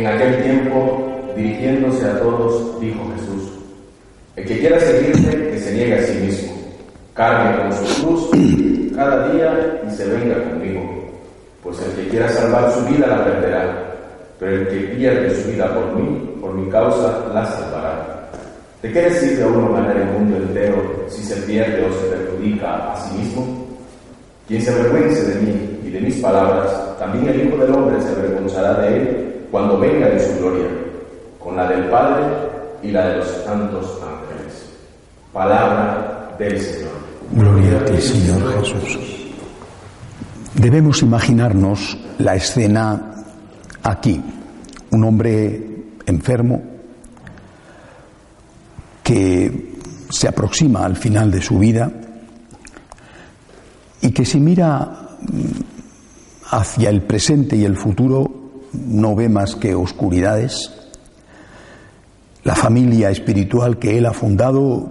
En aquel tiempo, dirigiéndose a todos, dijo Jesús, el que quiera seguirme, que se niegue a sí mismo, cargue con su cruz cada día y se venga conmigo, pues el que quiera salvar su vida la perderá, pero el que pierde su vida por mí, por mi causa, la salvará. ¿De qué le sirve a uno ganar el mundo entero si se pierde o se perjudica a sí mismo? Quien se avergüence de mí y de mis palabras, también el Hijo del Hombre se avergonzará de él cuando venga de su gloria, con la del Padre y la de los santos ángeles. Palabra del Señor. Gloria a ti, Señor Jesús. Debemos imaginarnos la escena aquí. Un hombre enfermo que se aproxima al final de su vida y que si mira mm, hacia el presente y el futuro no ve más que oscuridades. La familia espiritual que él ha fundado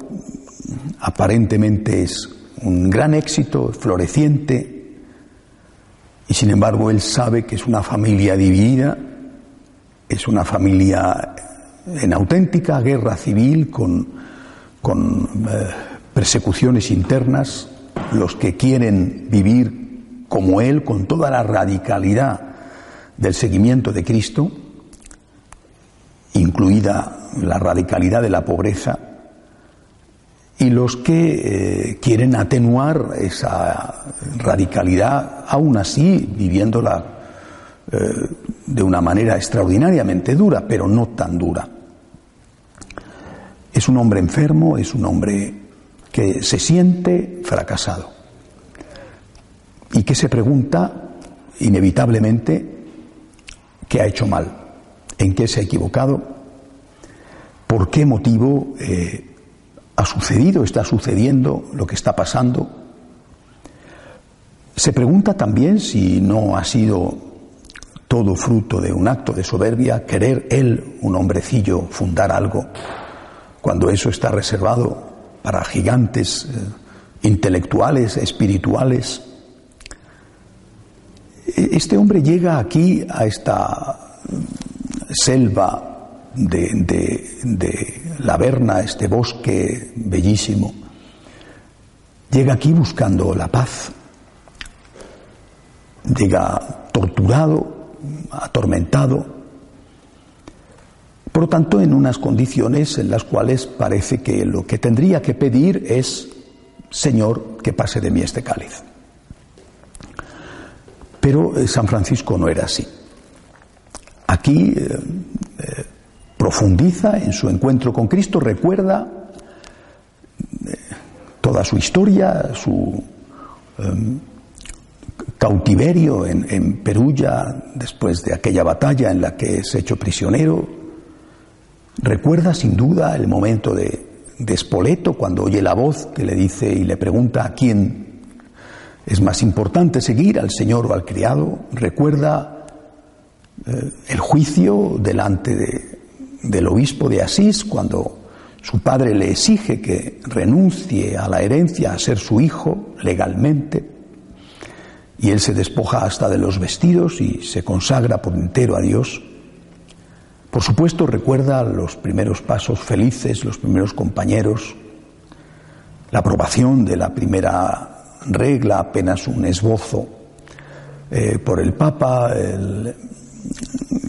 aparentemente es un gran éxito, floreciente, y sin embargo él sabe que es una familia dividida, es una familia en auténtica guerra civil con, con eh, persecuciones internas, los que quieren vivir como él, con toda la radicalidad del seguimiento de Cristo, incluida la radicalidad de la pobreza, y los que eh, quieren atenuar esa radicalidad, aún así viviéndola eh, de una manera extraordinariamente dura, pero no tan dura. Es un hombre enfermo, es un hombre que se siente fracasado y que se pregunta inevitablemente qué ha hecho mal, en qué se ha equivocado, por qué motivo eh, ha sucedido, está sucediendo lo que está pasando. Se pregunta también si no ha sido todo fruto de un acto de soberbia, querer él, un hombrecillo, fundar algo, cuando eso está reservado para gigantes eh, intelectuales, espirituales, este hombre llega aquí a esta selva de, la Verna, este bosque bellísimo. Llega aquí buscando la paz. Llega torturado, atormentado. Por lo tanto, en unas condiciones en las cuales parece que lo que tendría que pedir es, Señor, que pase de mí este cáliz. Pero eh, San Francisco no era así. Aquí eh, eh, profundiza en su encuentro con Cristo, recuerda toda su historia, su em, cautiverio en, Perulla después de aquella batalla en la que es hecho prisionero. Recuerda sin duda el momento de, de Spoleto cuando oye la voz que le dice y le pregunta a quién es más importante seguir al Señor o al criado. Recuerda eh, el juicio delante del obispo de Asís cuando su padre le exige que renuncie a la herencia, a ser su hijo legalmente, y él se despoja hasta de los vestidos y se consagra por entero a Dios. Por supuesto recuerda los primeros pasos felices, los primeros compañeros, la aprobación de la primera regla, apenas un esbozo eh, por el Papa,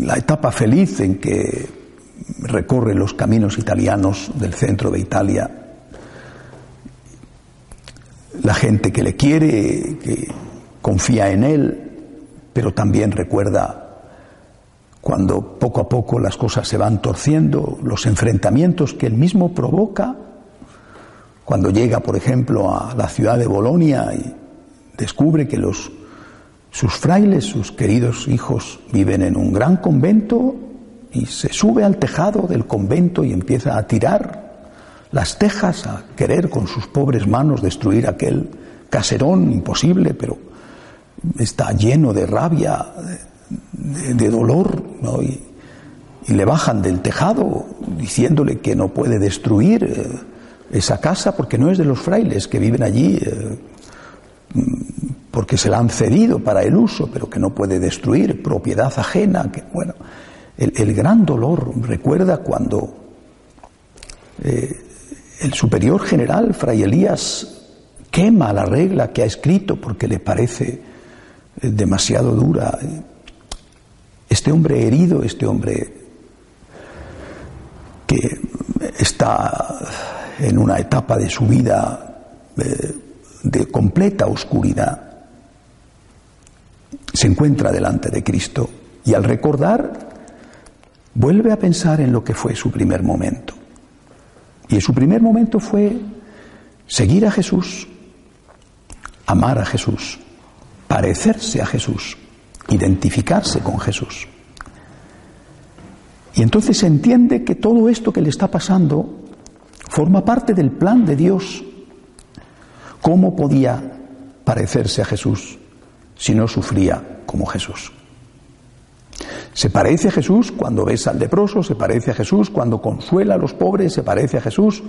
la etapa feliz en que recorre los caminos italianos del centro de Italia, la gente que le quiere, que confía en él, pero también recuerda cuando poco a poco las cosas se van torciendo, los enfrentamientos que él mismo provoca cuando llega, por ejemplo, a la ciudad de Bolonia y descubre que los, sus frailes, sus queridos hijos, viven en un gran convento y se sube al tejado del convento y empieza a tirar las tejas, a querer con sus pobres manos destruir aquel caserón imposible, pero está lleno de rabia, de, dolor, y, le bajan del tejado diciéndole que no puede destruir. Esa casa porque no es de los frailes que viven allí, eh, porque se la han cedido para el uso, pero que no puede destruir, propiedad ajena, que bueno, el, gran dolor. Recuerda cuando eh, el superior general, Fray Elías, quema la regla que ha escrito porque le parece eh, demasiado dura. Este hombre herido, este hombre que está en una etapa de su vida eh, de completa oscuridad, se encuentra delante de Cristo y al recordar vuelve a pensar en lo que fue su primer momento. Y su primer momento fue seguir a Jesús, amar a Jesús, parecerse a Jesús, identificarse con Jesús. Y entonces se entiende que todo esto que le está pasando forma parte del plan de Dios. ¿Cómo podía parecerse a Jesús si no sufría como Jesús? Se parece a Jesús cuando besa al leproso, se parece a Jesús cuando consuela a los pobres, se parece a Jesús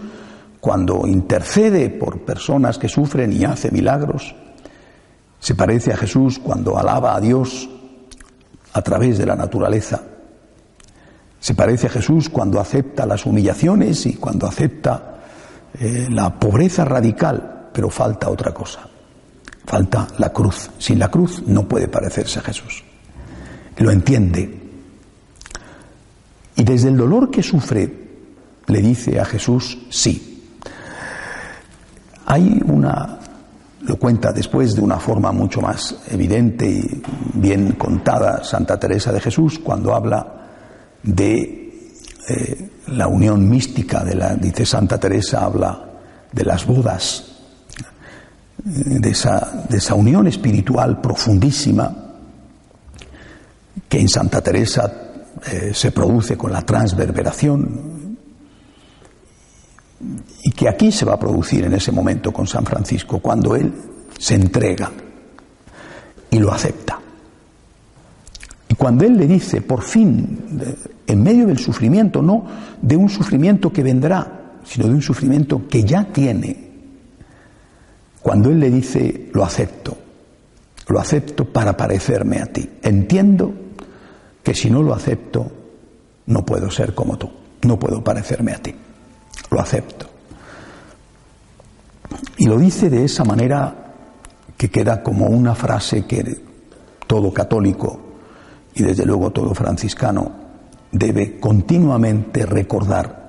cuando intercede por personas que sufren y hace milagros. Se parece a Jesús cuando alaba a Dios a través de la naturaleza. Se parece a Jesús cuando acepta las humillaciones y cuando acepta eh, la pobreza radical, pero falta otra cosa. Falta la cruz. Sin la cruz no puede parecerse a Jesús. Lo entiende. Y desde el dolor que sufre le dice a Jesús sí. Hay una, lo cuenta después de una forma mucho más evidente y bien contada Santa Teresa de Jesús cuando habla de eh, la unión mística de la, dice Santa Teresa, habla de las bodas, de esa, de esa unión espiritual profundísima que en Santa Teresa eh, se produce con la transverberación y que aquí se va a producir en ese momento con San Francisco, cuando él se entrega y lo acepta. Cuando él le dice, por fin, en medio del sufrimiento, no de un sufrimiento que vendrá, sino de un sufrimiento que ya tiene, cuando él le dice, lo acepto, lo acepto para parecerme a ti, entiendo que si no lo acepto, no puedo ser como tú, no puedo parecerme a ti lo acepto. Y lo dice de esa manera que queda como una frase que todo católico y desde luego todo franciscano debe continuamente recordar.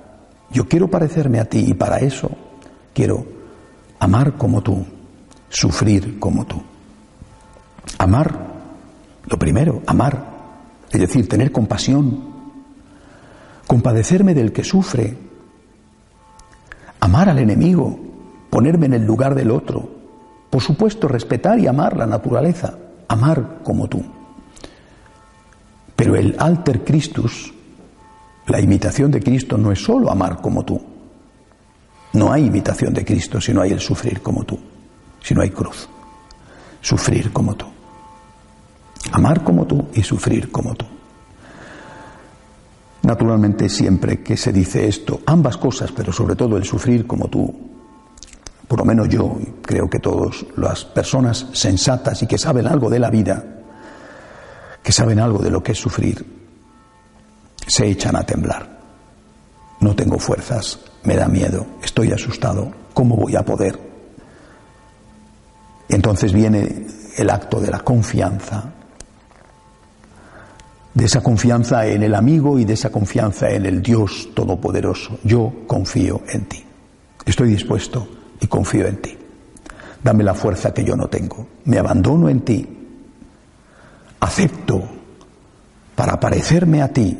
Yo quiero parecerme a ti y para eso quiero amar como tú, sufrir como tú. Amar, lo primero, amar, es decir, tener compasión, compadecerme del que sufre, amar al enemigo, ponerme en el lugar del otro, por supuesto respetar y amar la naturaleza, amar como tú. Pero el alter Christus, la imitación de Cristo no es solo amar como tú. No hay imitación de Cristo si no hay el sufrir como tú, si no hay cruz. Sufrir como tú. Amar como tú y sufrir como tú. Naturalmente, siempre que se dice esto, ambas cosas, pero sobre todo el sufrir como tú, por lo menos yo, creo que todas las personas sensatas y que saben algo de la vida, que saben algo de lo que es sufrir, se echan a temblar. No tengo fuerzas, me da miedo, estoy asustado, ¿cómo voy a poder? Entonces viene el acto de la confianza, de esa confianza en el amigo y de esa confianza en el Dios Todopoderoso. Yo confío en ti. Estoy dispuesto y confío en ti. Dame la fuerza que yo no tengo. Me abandono en ti. Acepto para parecerme a ti.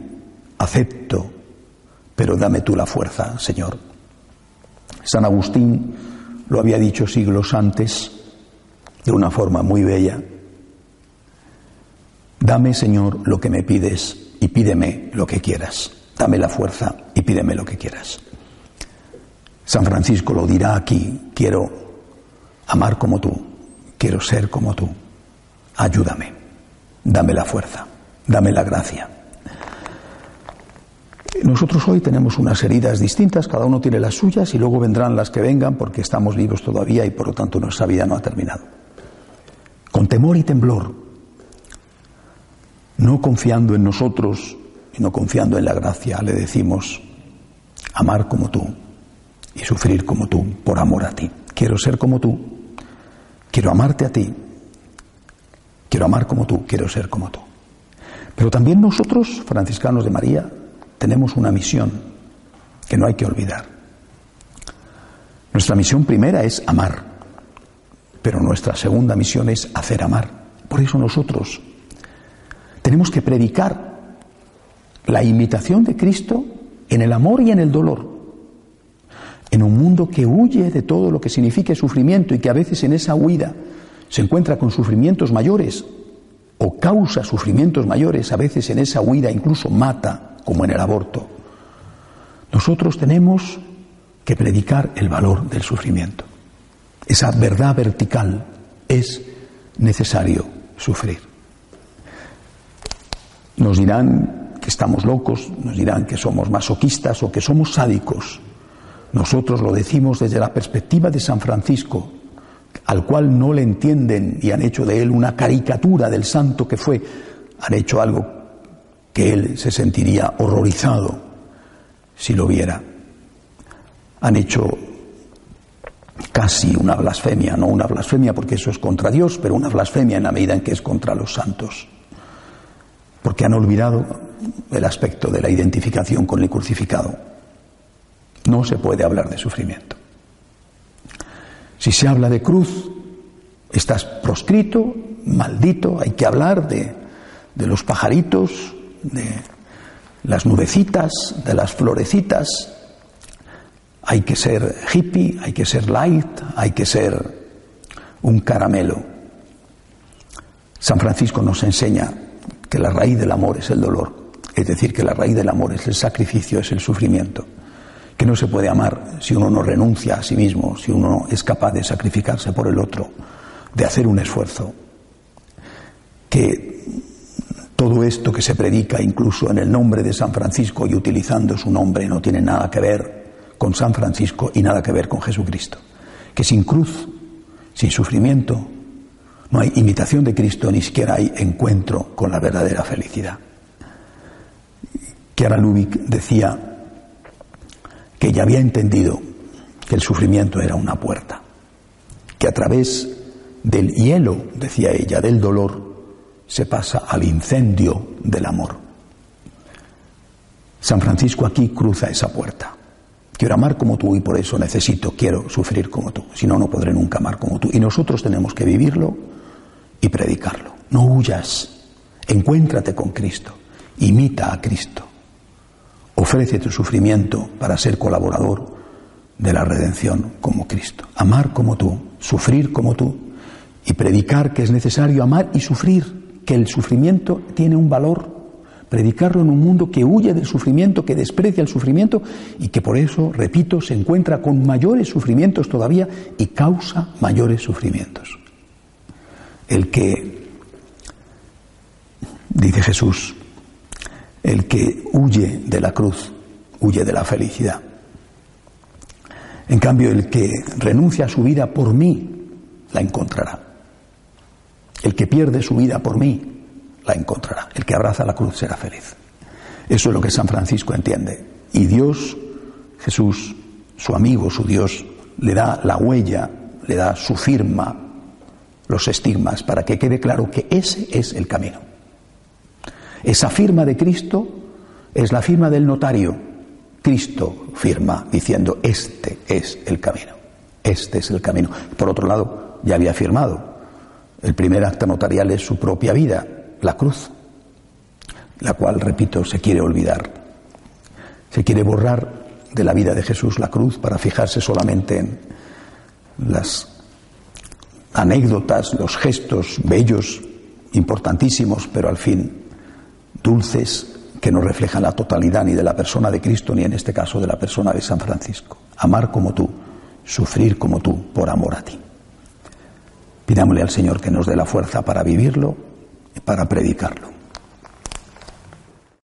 Acepto, pero dame tú la fuerza, Señor. San Agustín lo había dicho siglos antes de una forma muy bella. Dame, Señor, lo que me pides y pídeme lo que quieras. Dame la fuerza y pídeme lo que quieras. San Francisco lo dirá aquí, quiero amar como tú, quiero ser como tú. Ayúdame, dame la fuerza, dame la gracia. Nosotros hoy tenemos unas heridas distintas, cada uno tiene las suyas y luego vendrán las que vengan porque estamos vivos todavía y por lo tanto nuestra vida no ha terminado. Con temor y temblor no confiando en nosotros y no confiando en la gracia, le decimos, amar como tú y sufrir como tú por amor a ti. Quiero ser como tú, quiero amarte a ti, quiero amar como tú, quiero ser como tú. Pero también nosotros, franciscanos de María, tenemos una misión que no hay que olvidar. Nuestra misión primera es amar, pero nuestra segunda misión es hacer amar. Por eso nosotros tenemos que predicar la imitación de Cristo en el amor y en el dolor. En un mundo que huye de todo lo que signifique sufrimiento y que a veces en esa huida se encuentra con sufrimientos mayores o causa sufrimientos mayores, a veces en esa huida incluso mata, como en el aborto. Nosotros tenemos que predicar el valor del sufrimiento. Esa verdad vertical es necesario sufrir. Nos dirán que estamos locos, nos dirán que somos masoquistas o que somos sádicos. Nosotros lo decimos desde la perspectiva de San Francisco, al cual no le entienden y han hecho de él una caricatura del santo que fue, han hecho algo que él se sentiría horrorizado si lo viera. Han hecho casi una blasfemia, no una blasfemia porque eso es contra Dios, pero una blasfemia en la medida en que es contra los santos. Porque han olvidado el aspecto de la identificación con el crucificado. No se puede hablar de sufrimiento. Si se habla de cruz, estás proscrito, maldito, hay que hablar de, los pajaritos, de las nubecitas, de las florecitas, hay que ser hippie, hay que ser light, hay que ser un caramelo. San Francisco nos enseña que la raíz del amor es el dolor, es decir, que la raíz del amor es el sacrificio, es el sufrimiento que no se puede amar si uno no renuncia a sí mismo, si uno es capaz de sacrificarse por el otro, de hacer un esfuerzo. Que todo esto que se predica incluso en el nombre de San Francisco y utilizando su nombre no tiene nada que ver con San Francisco y nada que ver con Jesucristo. Que sin cruz, sin sufrimiento, no hay imitación de Cristo, ni siquiera hay encuentro con la verdadera felicidad. Kiara Lubick decía que ella había entendido que el sufrimiento era una puerta, que a través del hielo, decía ella, del dolor, se pasa al incendio del amor. San Francisco aquí cruza esa puerta. Quiero amar como tú y por eso necesito, quiero sufrir como tú. Si no, no podré nunca amar como tú. Y nosotros tenemos que vivirlo y predicarlo. No huyas, encuéntrate con Cristo, imita a Cristo. Ofrece tu sufrimiento para ser colaborador de la redención como Cristo. Amar como tú, sufrir como tú y predicar que es necesario amar y sufrir, que el sufrimiento tiene un valor. Predicarlo en un mundo que huye del sufrimiento, que desprecia el sufrimiento y que por eso, repito, se encuentra con mayores sufrimientos todavía y causa mayores sufrimientos. El que, dice Jesús, el que huye de la cruz, huye de la felicidad. En cambio, el que renuncia a su vida por mí, la encontrará. El que pierde su vida por mí, la encontrará. El que abraza la cruz será feliz. Eso es lo que San Francisco entiende. Y Dios, Jesús, su amigo, su Dios, le da la huella, le da su firma, los estigmas, para que quede claro que ese es el camino. Esa firma de Cristo es la firma del notario. Cristo firma diciendo, este es el camino, este es el camino. Por otro lado, ya había firmado. El primer acta notarial es su propia vida, la cruz, la cual, repito, se quiere olvidar. Se quiere borrar de la vida de Jesús la cruz para fijarse solamente en las anécdotas, los gestos bellos, importantísimos, pero al fin dulces que no reflejan la totalidad ni de la persona de Cristo, ni en este caso de la persona de San Francisco. Amar como tú, sufrir como tú, por amor a ti. Pidámosle al Señor que nos dé la fuerza para vivirlo y para predicarlo.